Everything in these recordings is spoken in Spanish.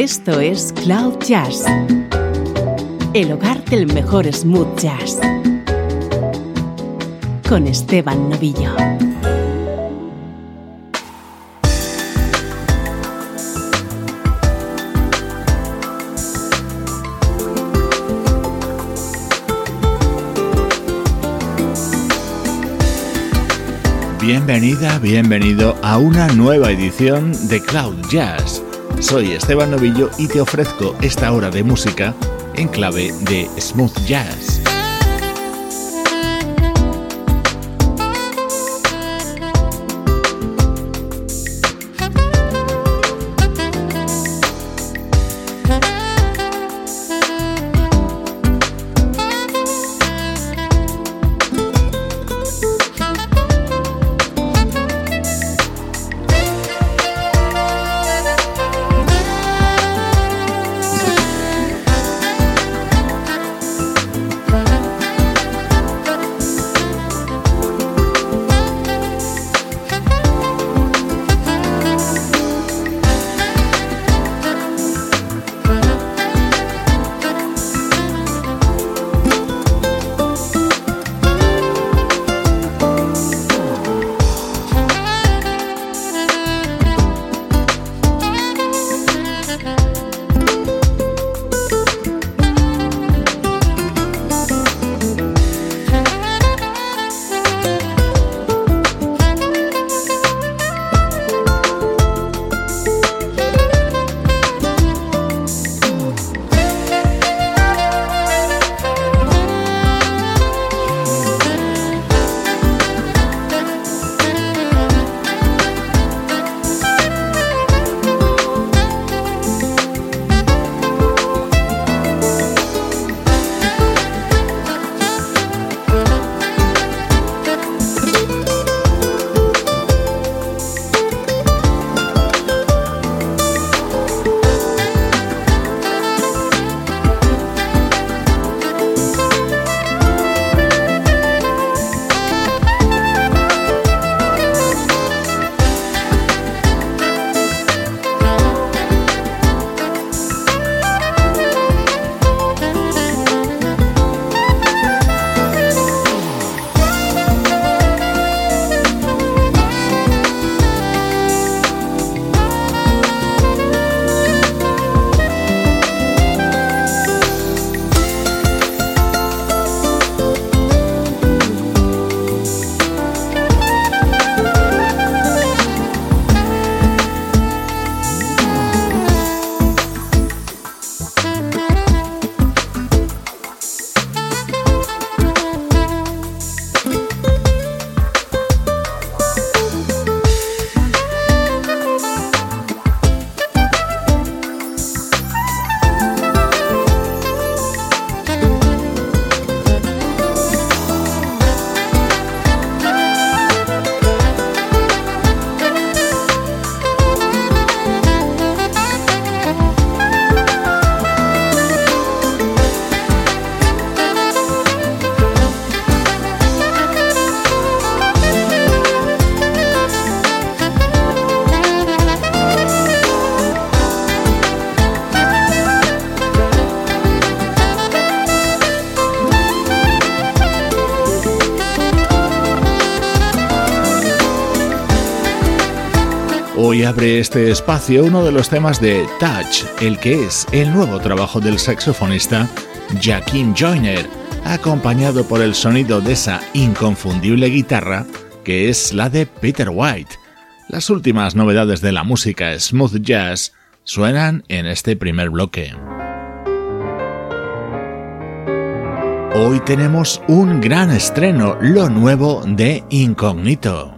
Esto es Cloud Jazz, el hogar del mejor smooth jazz, con Esteban Novillo. Bienvenida, bienvenido a una nueva edición de Cloud Jazz. Soy Esteban Novillo y te ofrezco esta hora de música en clave de smooth jazz. Hoy abre este espacio uno de los temas de Touch, el que es el nuevo trabajo del saxofonista Jaquim Joyner, acompañado por el sonido de esa inconfundible guitarra que es la de Peter White. Las últimas novedades de la música smooth jazz suenan en este primer bloque. Hoy tenemos un gran estreno, lo nuevo de Incognito.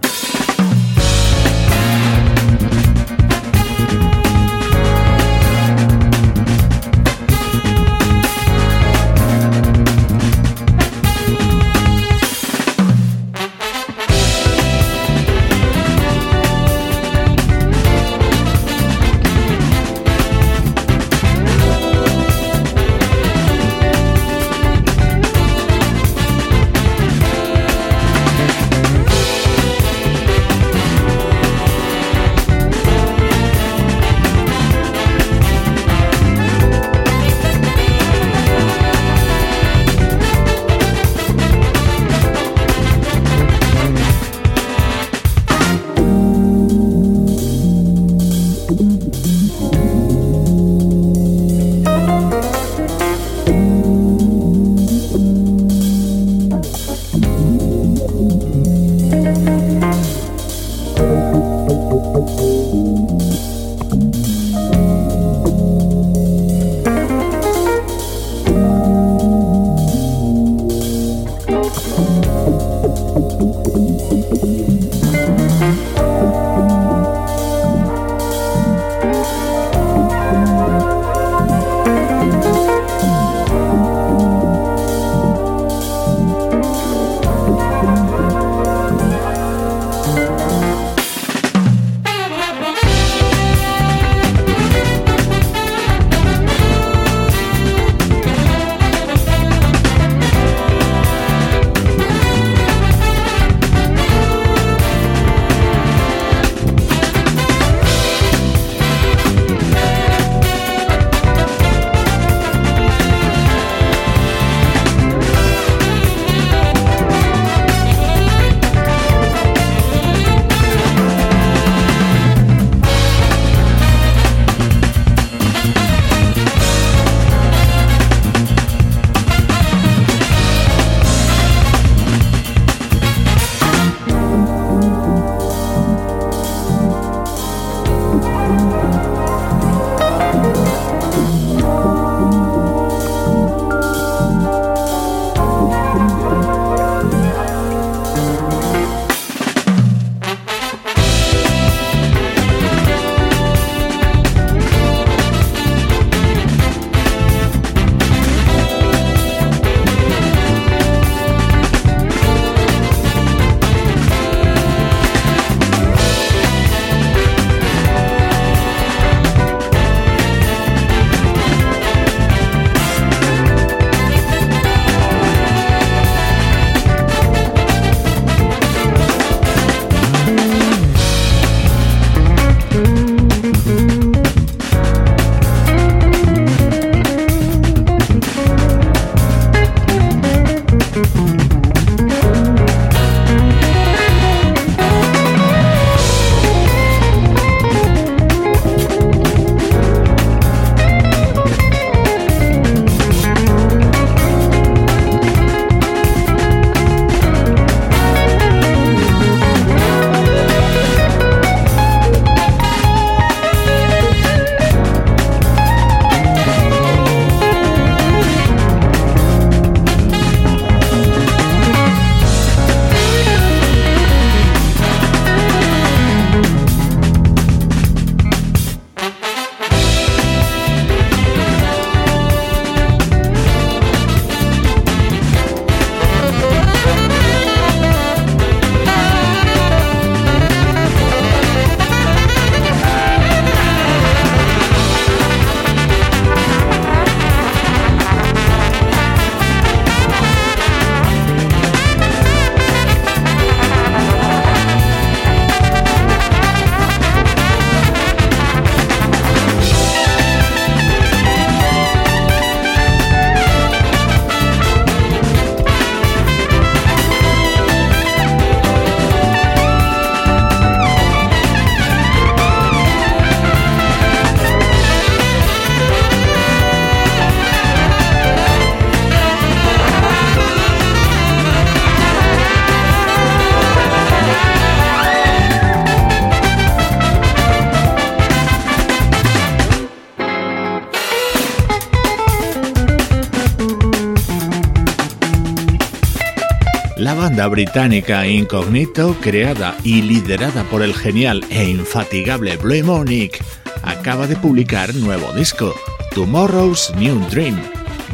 Banda británica Incognito, creada y liderada por el genial e infatigable Blue Monique, acaba de publicar nuevo disco, Tomorrow's New Dream.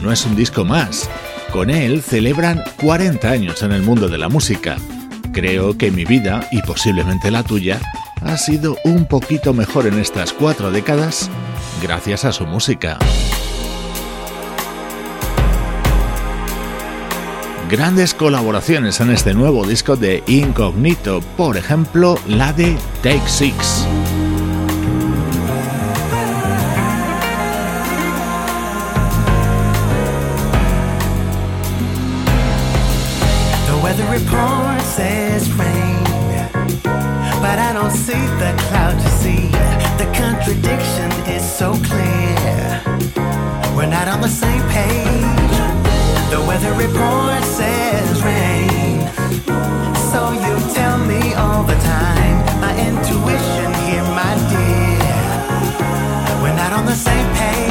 No es un disco más, con él celebran 40 años en el mundo de la música. Creo que mi vida, y posiblemente la tuya, ha sido un poquito mejor en estas cuatro décadas gracias a su música. Grandes colaboraciones en este nuevo disco de Incognito, por ejemplo la de Take Six. So clear. We're not on the same page. The weather report says rain. So you tell me all the time. My intuition here, my dear. We're not on the same page.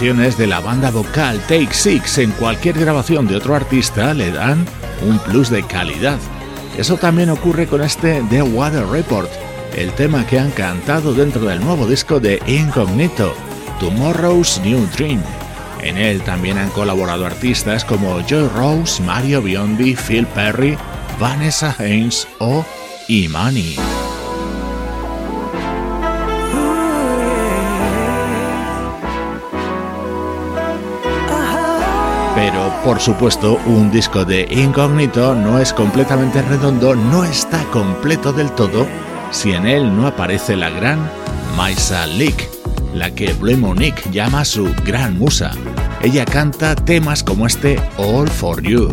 De la banda vocal Take Six en cualquier grabación de otro artista le dan un plus de calidad. Eso también ocurre con este The Water Report, el tema que han cantado dentro del nuevo disco de Incognito, Tomorrow's New Dream. En él también han colaborado artistas como Joy Rose, Mario Biondi, Phil Perry, Vanessa Haynes o Imani. Pero por supuesto, un disco de Incognito no es completamente redondo, no está completo del todo si en él no aparece la gran Maisa Leak, la que Blue Monique llama su gran musa. Ella canta temas como este All for You.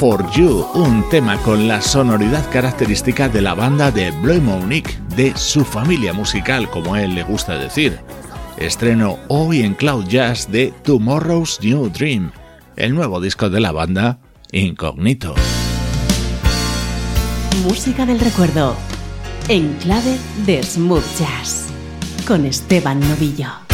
Un tema con la sonoridad característica de la banda de Blue Monique, de su familia musical, como él le gusta decir. Estreno hoy en Cloud Jazz de Tomorrow's New Dream, el nuevo disco de la banda Incognito. Música del recuerdo, en clave de Smooth Jazz, con Esteban Novillo.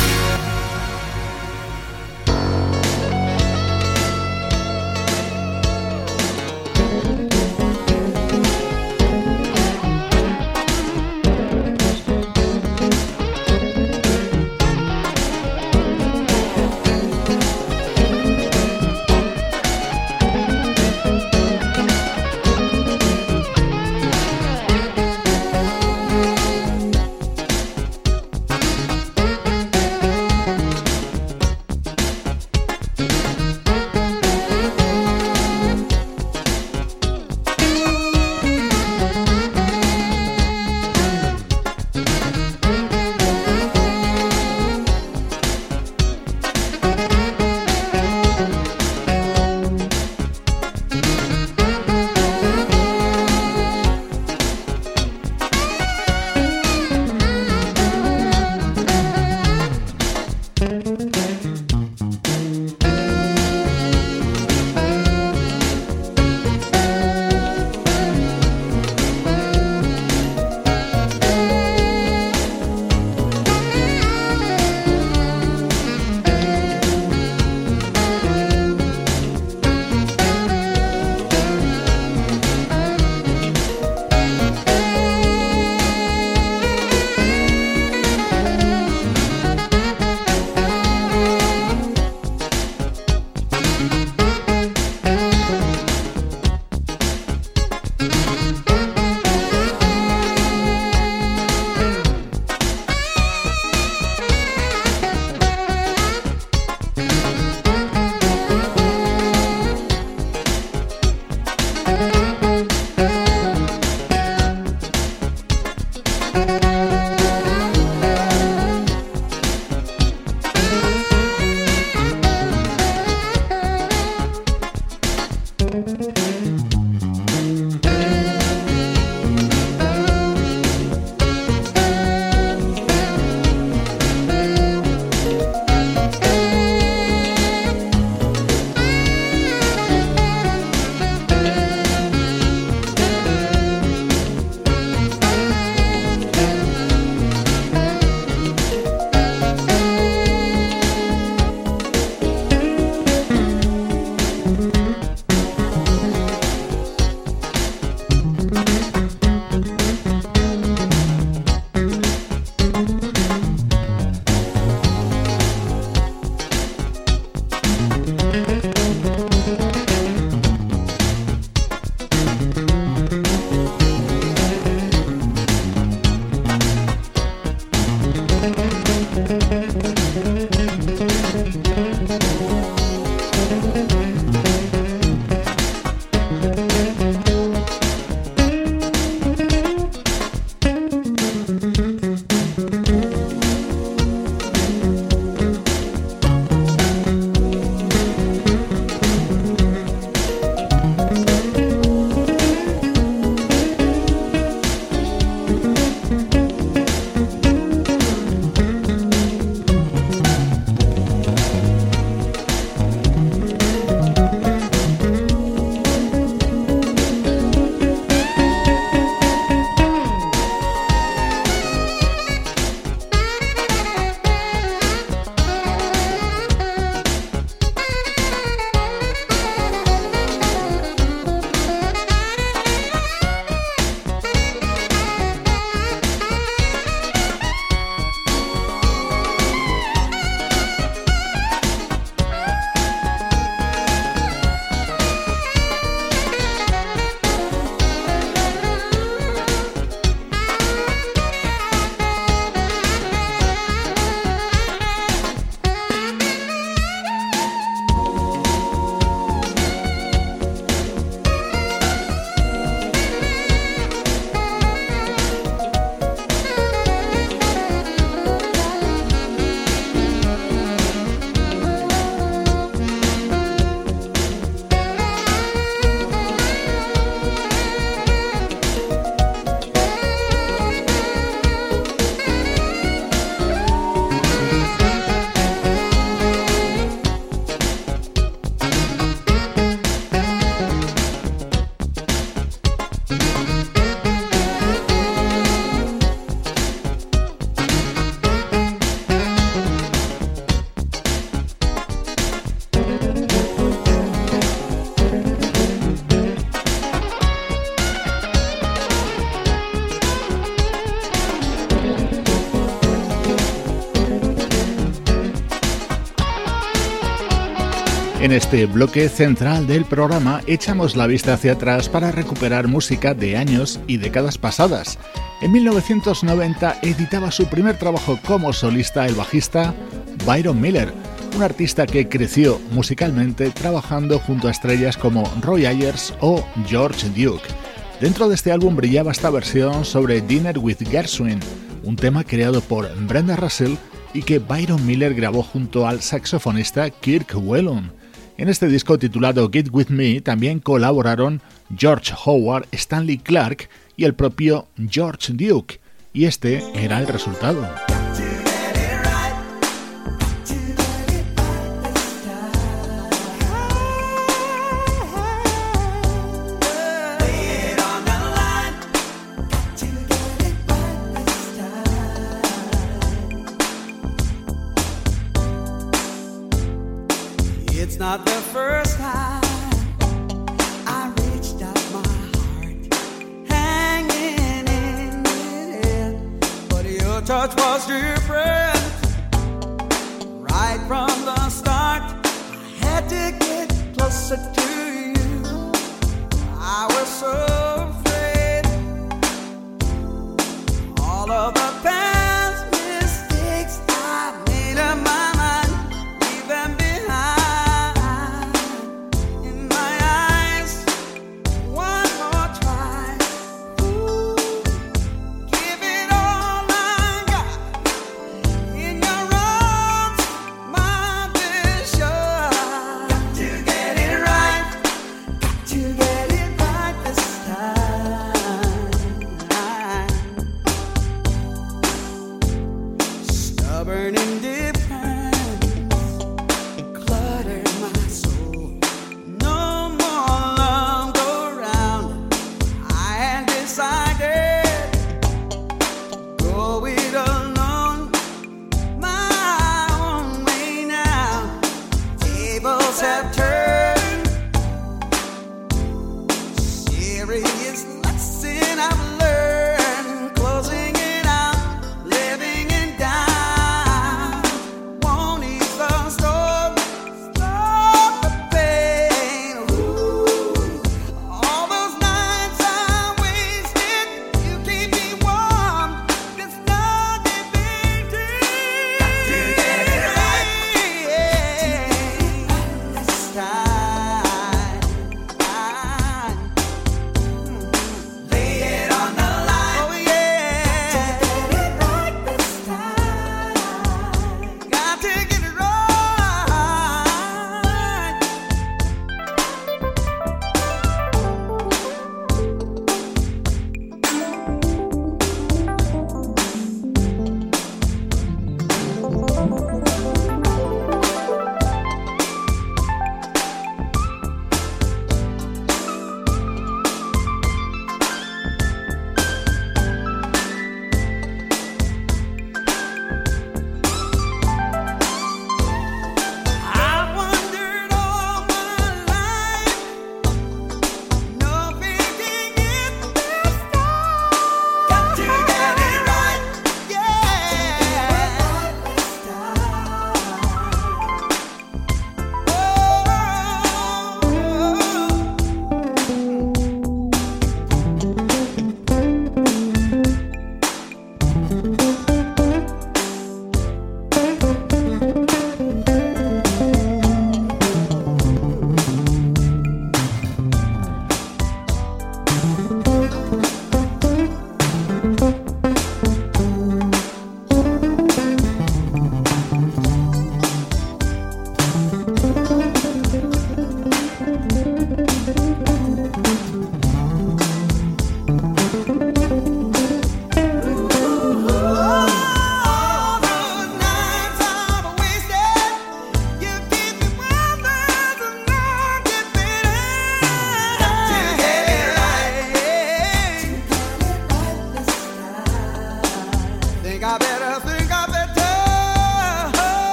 este bloque central del programa echamos la vista hacia atrás para recuperar música de años y décadas pasadas. En 1990 editaba su primer trabajo como solista el bajista Byron Miller, un artista que creció musicalmente trabajando junto a estrellas como Roy Ayers o George Duke. Dentro de este álbum brillaba esta versión sobre Dinner with Gershwin, un tema creado por Brenda Russell y que Byron Miller grabó junto al saxofonista Kirk Whelan. En este disco titulado Get With Me también colaboraron George Howard, Stanley Clark y el propio George Duke, y este era el resultado. Not the first time I reached out my heart, hanging in mid But your touch was different right from the start. I had to get closer to you. I was so.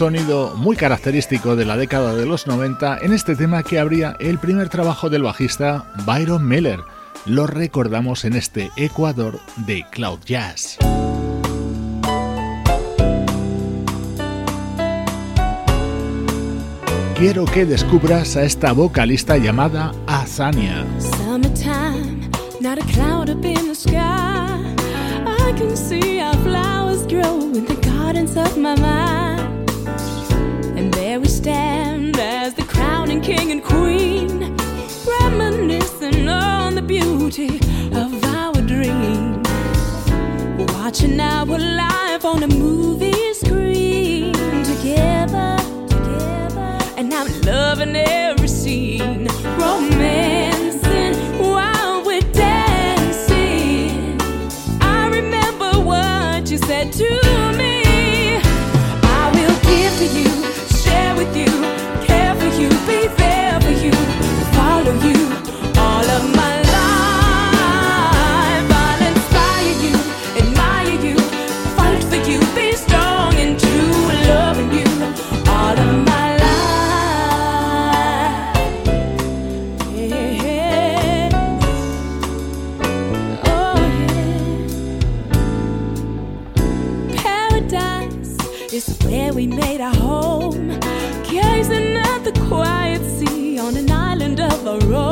Sonido muy característico de la década de los 90 en este tema que abría el primer trabajo del bajista Byron Miller. Lo recordamos en este Ecuador de Cloud Jazz. Quiero que descubras a esta vocalista llamada Azania. And stand as the crowning king and queen, reminiscing on the beauty of our dream. Watching our life on a movie screen together, together. And I'm loving every scene. Romance at home, gazing at the quiet sea on an island of a own.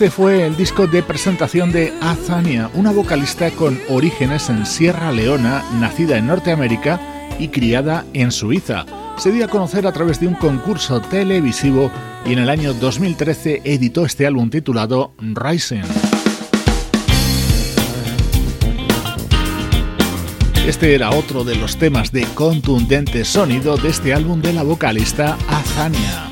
Este fue el disco de presentación de Azania, una vocalista con orígenes en Sierra Leona, nacida en Norteamérica y criada en Suiza. Se dio a conocer a través de un concurso televisivo y en el año 2013 editó este álbum titulado Rising. Este era otro de los temas de contundente sonido de este álbum de la vocalista Azania.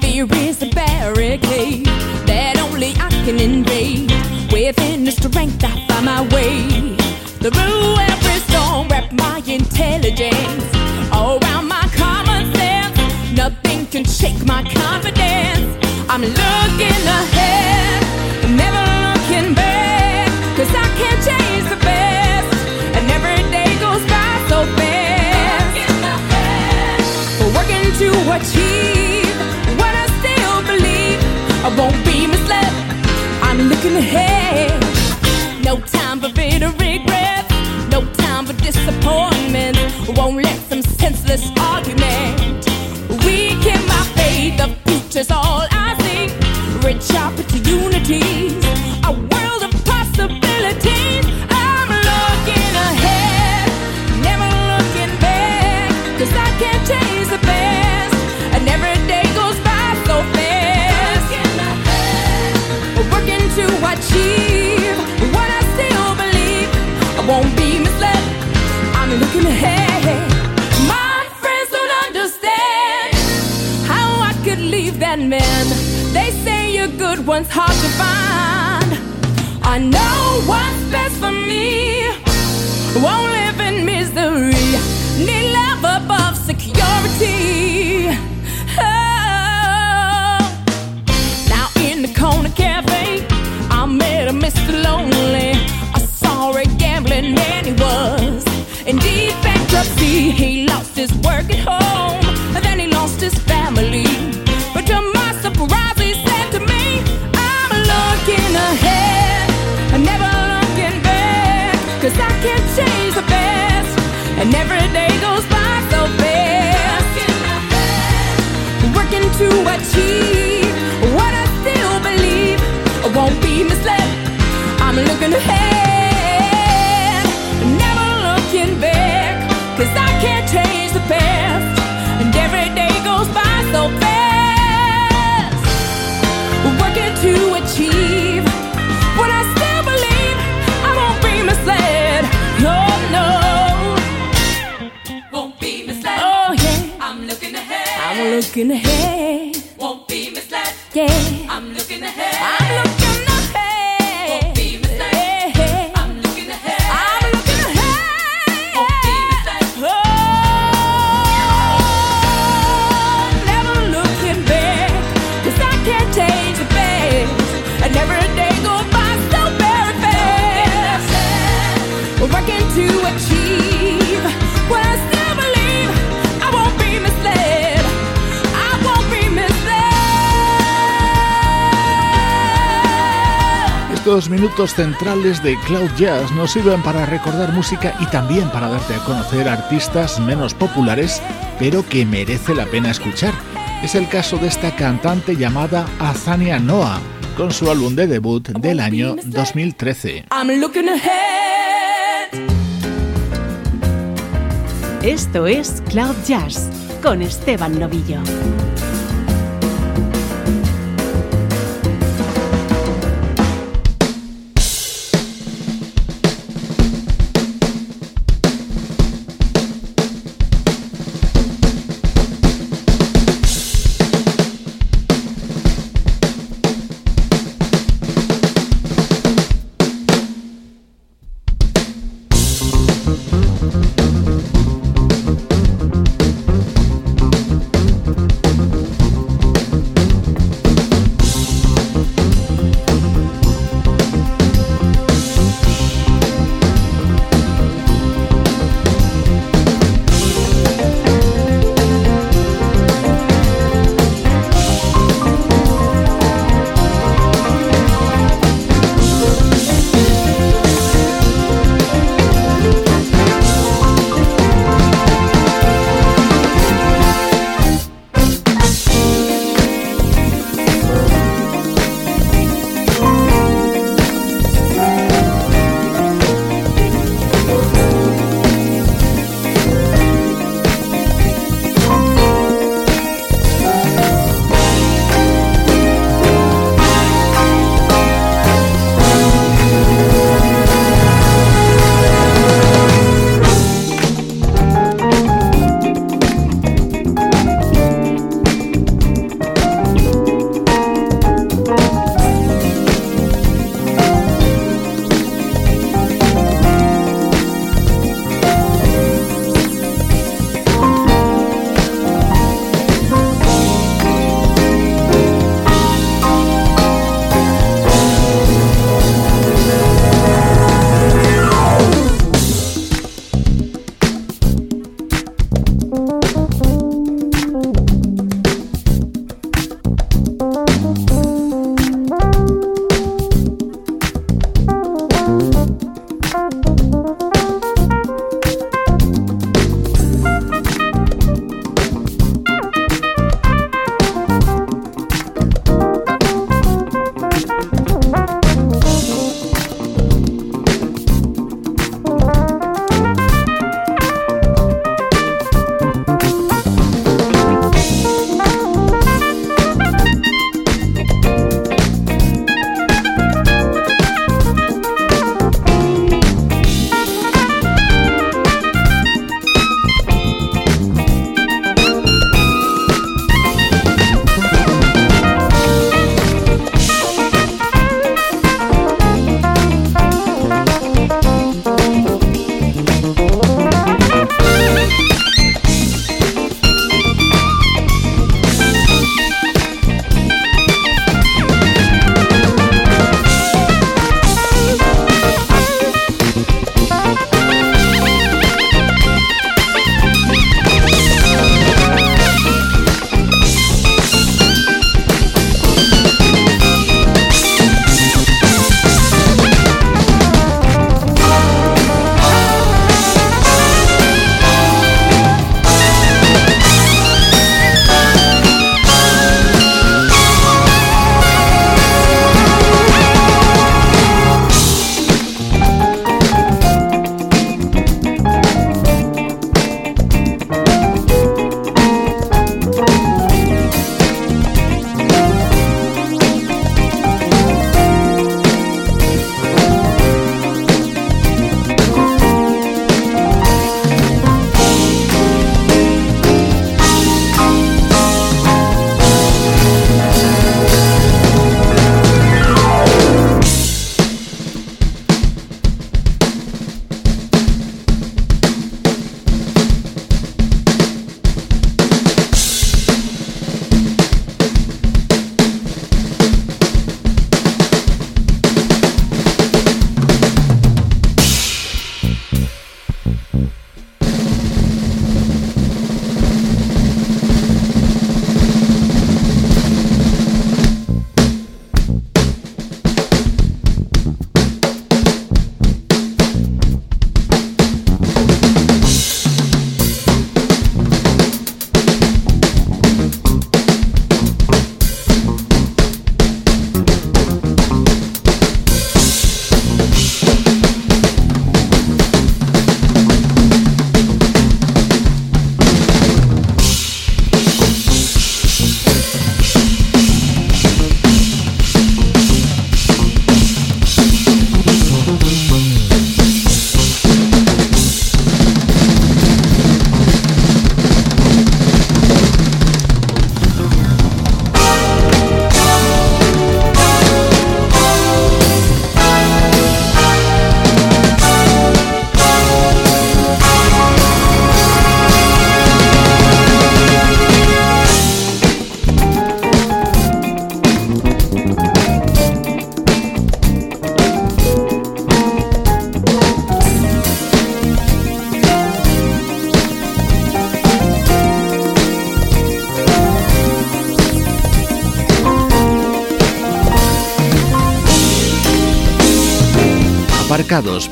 Only I can invade. Within the strength, I find my way. Through every storm, wrap my intelligence around my common sense. Nothing can shake my confidence. I'm looking ahead, never looking back. Cause I can't change the best. And every day goes by so fast. Working to achieve what I still believe. I won't be looking ahead. No time for bitter regrets. No time for disappointment. Won't let some senseless argument weaken my faith. The future's all I see. Rich opportunities. one's hard to find. I know what's best. can hear estos minutos centrales de Cloud Jazz nos sirven para recordar música y también para darte a conocer artistas menos populares, pero que merece la pena escuchar. Es el caso de esta cantante llamada Azania Noah, con su álbum de debut del año 2013. Esto es Cloud Jazz con Esteban Novillo.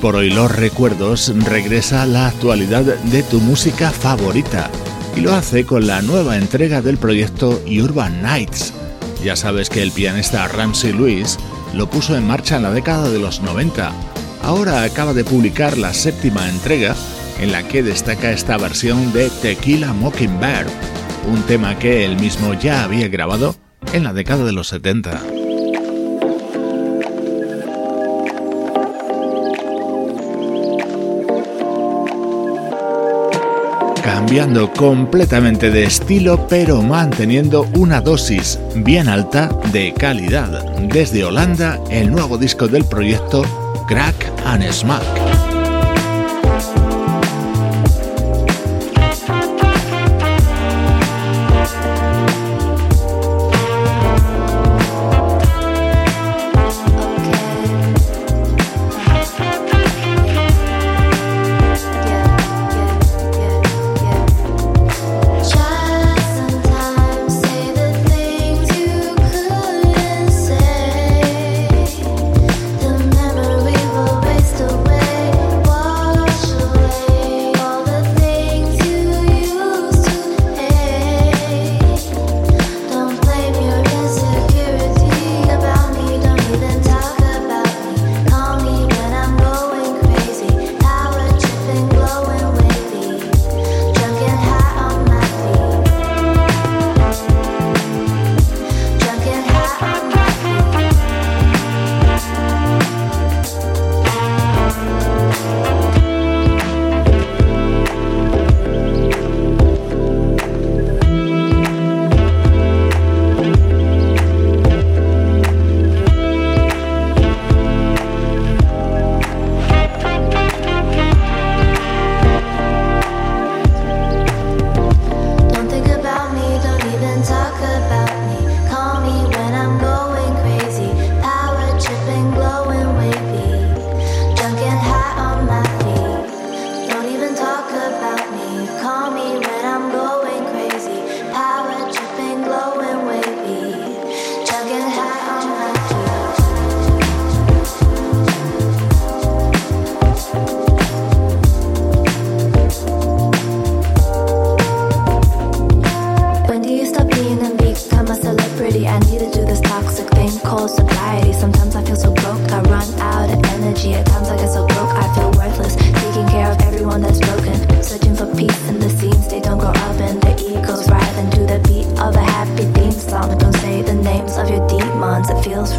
Por hoy los recuerdos, regresa a la actualidad de tu música favorita y lo hace con la nueva entrega del proyecto Urban Nights. Ya sabes que el pianista Ramsey Lewis lo puso en marcha en la década de los 90. Ahora acaba de publicar la séptima entrega en la que destaca esta versión de Tequila Mockingbird, un tema que él mismo ya había grabado en la década de los 70. Cambiando completamente de estilo pero manteniendo una dosis bien alta de calidad. Desde Holanda, el nuevo disco del proyecto Crack and Smack.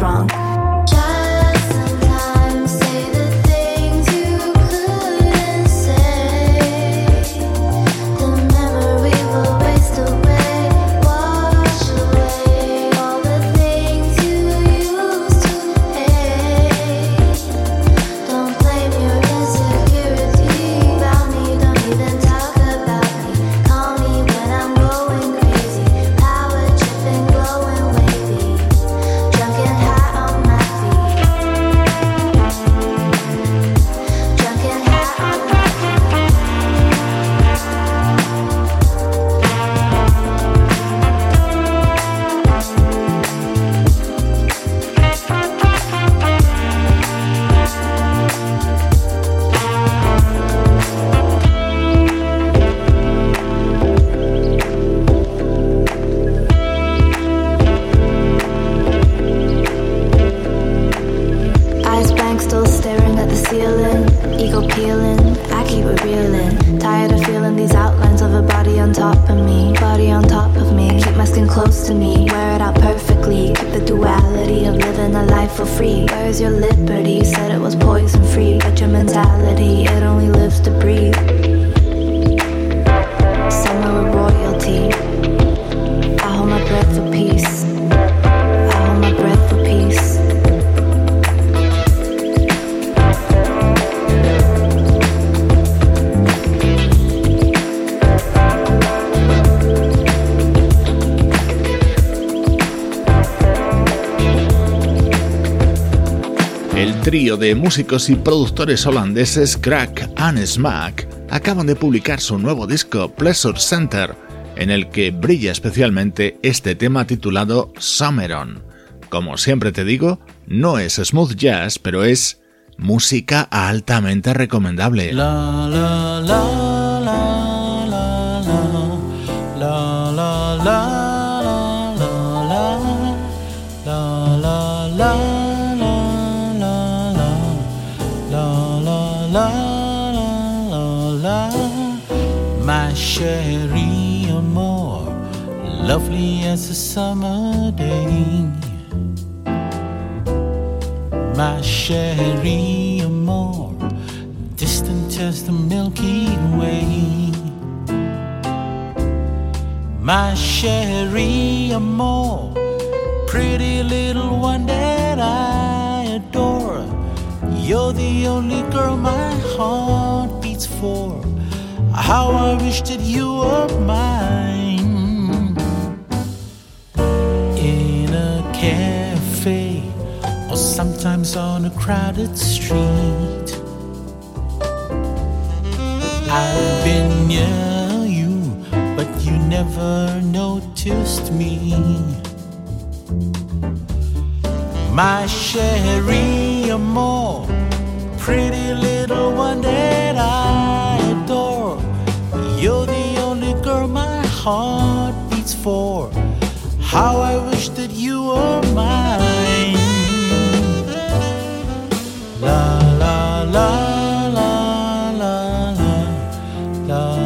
wrong. De músicos y productores holandeses Crack and Smack acaban de publicar su nuevo disco Pleasure Center, en el que brilla especialmente este tema titulado Summer On. Como siempre te digo, no es smooth jazz, pero es música altamente recomendable. La la la lovely as a summer day. My chérie amour, distant as the Milky Way. My chérie amour, pretty little one that I adore. You're the only girl my heart beats for. How I wish that you were mine. Sometimes on a crowded street. I've been near you, but you never noticed me. My chérie amour, pretty little one that I adore. You're the only girl my heart beats for. How I wish that you were mine. La la la. la la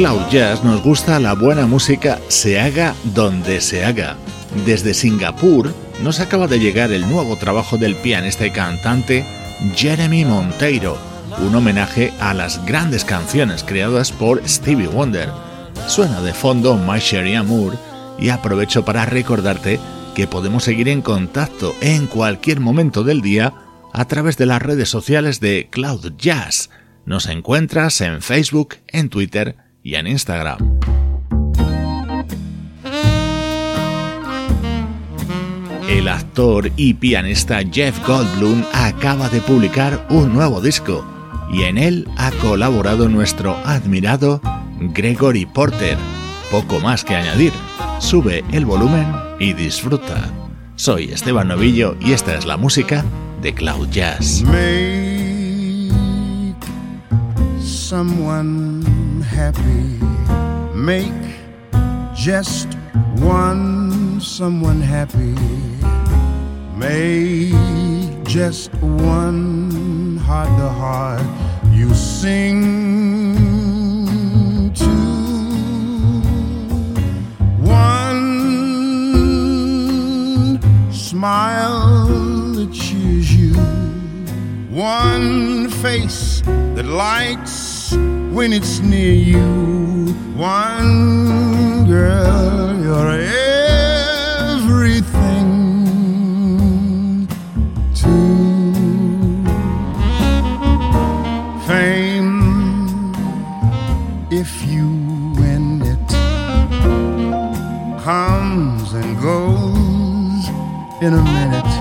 Cloud Jazz nos gusta la buena música se haga donde se haga. Desde Singapur nos acaba de llegar el nuevo trabajo del pianista y cantante Jeremy Monteiro, un homenaje a las grandes canciones creadas por Stevie Wonder. Suena de fondo My Sherry Amour y aprovecho para recordarte que podemos seguir en contacto en cualquier momento del día a través de las redes sociales de Cloud Jazz. Nos encuentras en Facebook, en Twitter y en Instagram. El actor y pianista Jeff Goldblum acaba de publicar un nuevo disco y en él ha colaborado nuestro admirado Gregory Porter. Poco más que añadir. Sube el volumen y disfruta. Soy Esteban Novillo y esta es la música de Cloud Jazz. Happy. Make just one someone happy. Make just one heart to heart you sing to. One smile that cheers you. One face that lights when it's near you. One girl, you're everything to fame. If you win it, comes and goes in a minute.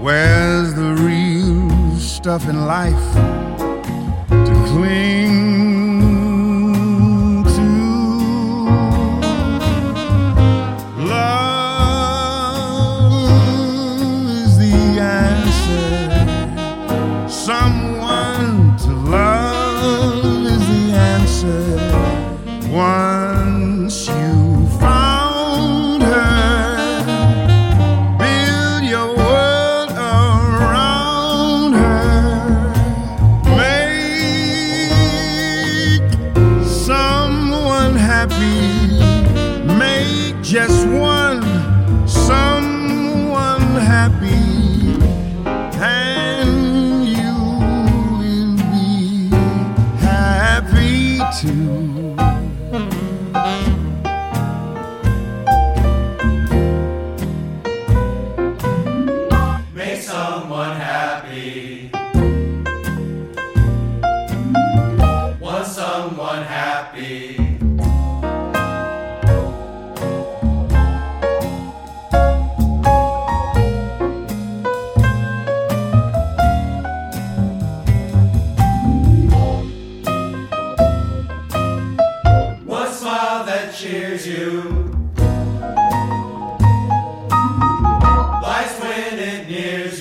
Where's the real stuff in life?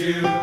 You.